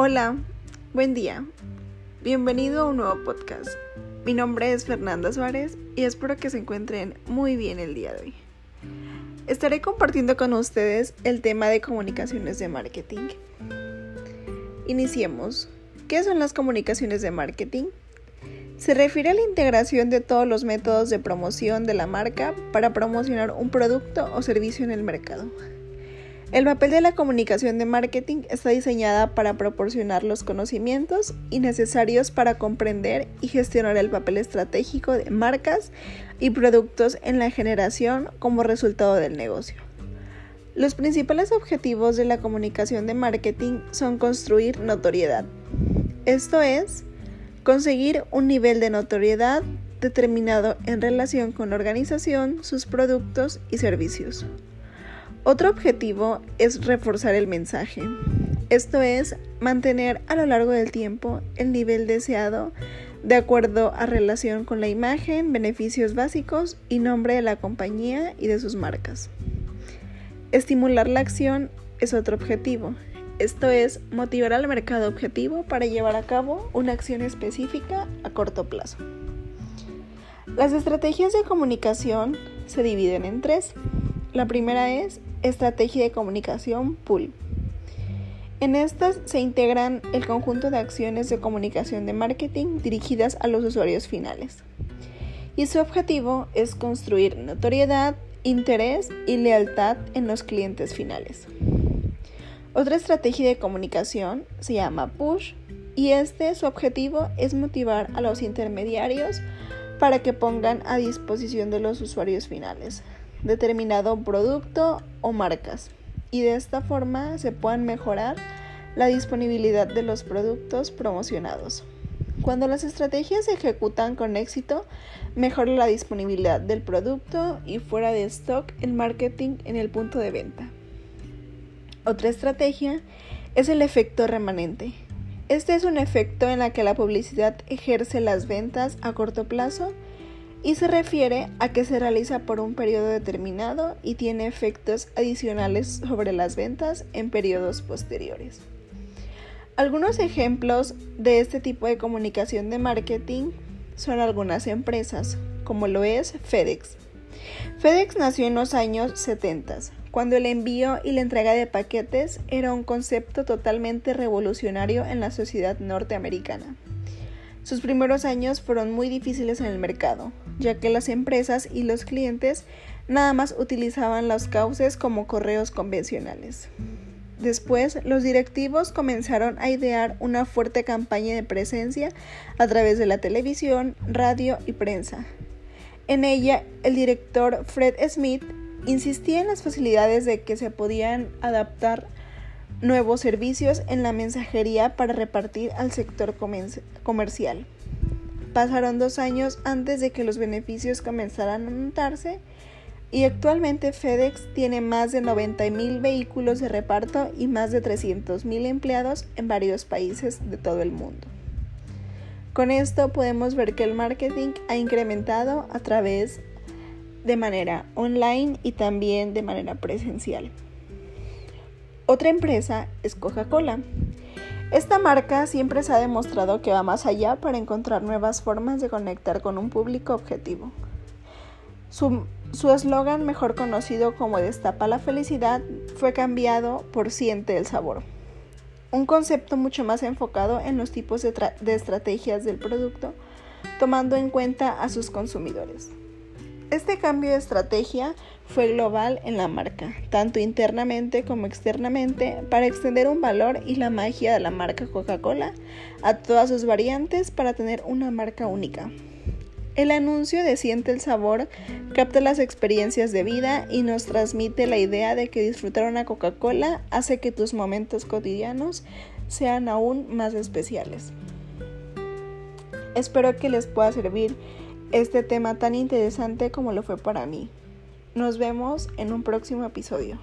Hola, buen día. Bienvenido a un nuevo podcast. Mi nombre es Fernanda Suárez y espero que se encuentren muy bien el día de hoy. Estaré compartiendo con ustedes el tema de comunicaciones de marketing. Iniciemos. ¿Qué son las comunicaciones de marketing? Se refiere a la integración de todos los métodos de promoción de la marca para promocionar un producto o servicio en el mercado. El papel de la comunicación de marketing está diseñada para proporcionar los conocimientos y necesarios para comprender y gestionar el papel estratégico de marcas y productos en la generación como resultado del negocio. Los principales objetivos de la comunicación de marketing son construir notoriedad. Esto es, conseguir un nivel de notoriedad determinado en relación con la organización, sus productos y servicios. Otro objetivo es reforzar el mensaje. Esto es mantener a lo largo del tiempo el nivel deseado de acuerdo a relación con la imagen, beneficios básicos y nombre de la compañía y de sus marcas. Estimular la acción es otro objetivo. Esto es motivar al mercado objetivo para llevar a cabo una acción específica a corto plazo. Las estrategias de comunicación se dividen en tres. La primera es Estrategia de comunicación pool. En estas se integran el conjunto de acciones de comunicación de marketing dirigidas a los usuarios finales. Y su objetivo es construir notoriedad, interés y lealtad en los clientes finales. Otra estrategia de comunicación se llama push y este su objetivo es motivar a los intermediarios para que pongan a disposición de los usuarios finales determinado producto o marcas y de esta forma se puedan mejorar la disponibilidad de los productos promocionados. Cuando las estrategias se ejecutan con éxito, mejora la disponibilidad del producto y fuera de stock el marketing en el punto de venta. Otra estrategia es el efecto remanente. Este es un efecto en la que la publicidad ejerce las ventas a corto plazo y se refiere a que se realiza por un periodo determinado y tiene efectos adicionales sobre las ventas en periodos posteriores. Algunos ejemplos de este tipo de comunicación de marketing son algunas empresas, como lo es FedEx. FedEx nació en los años 70, cuando el envío y la entrega de paquetes era un concepto totalmente revolucionario en la sociedad norteamericana. Sus primeros años fueron muy difíciles en el mercado, ya que las empresas y los clientes nada más utilizaban los cauces como correos convencionales. Después, los directivos comenzaron a idear una fuerte campaña de presencia a través de la televisión, radio y prensa. En ella, el director Fred Smith insistía en las facilidades de que se podían adaptar nuevos servicios en la mensajería para repartir al sector comercial. Pasaron dos años antes de que los beneficios comenzaran a notarse y actualmente FedEx tiene más de 90.000 vehículos de reparto y más de 300.000 empleados en varios países de todo el mundo. Con esto podemos ver que el marketing ha incrementado a través de manera online y también de manera presencial. Otra empresa es Coca-Cola. Esta marca siempre se ha demostrado que va más allá para encontrar nuevas formas de conectar con un público objetivo. Su eslogan, mejor conocido como Destapa la felicidad, fue cambiado por Siente el sabor. Un concepto mucho más enfocado en los tipos de, de estrategias del producto, tomando en cuenta a sus consumidores. Este cambio de estrategia fue global en la marca, tanto internamente como externamente, para extender un valor y la magia de la marca Coca-Cola a todas sus variantes para tener una marca única. El anuncio de Siente el Sabor capta las experiencias de vida y nos transmite la idea de que disfrutar una Coca-Cola hace que tus momentos cotidianos sean aún más especiales. Espero que les pueda servir este tema tan interesante como lo fue para mí. Nos vemos en un próximo episodio.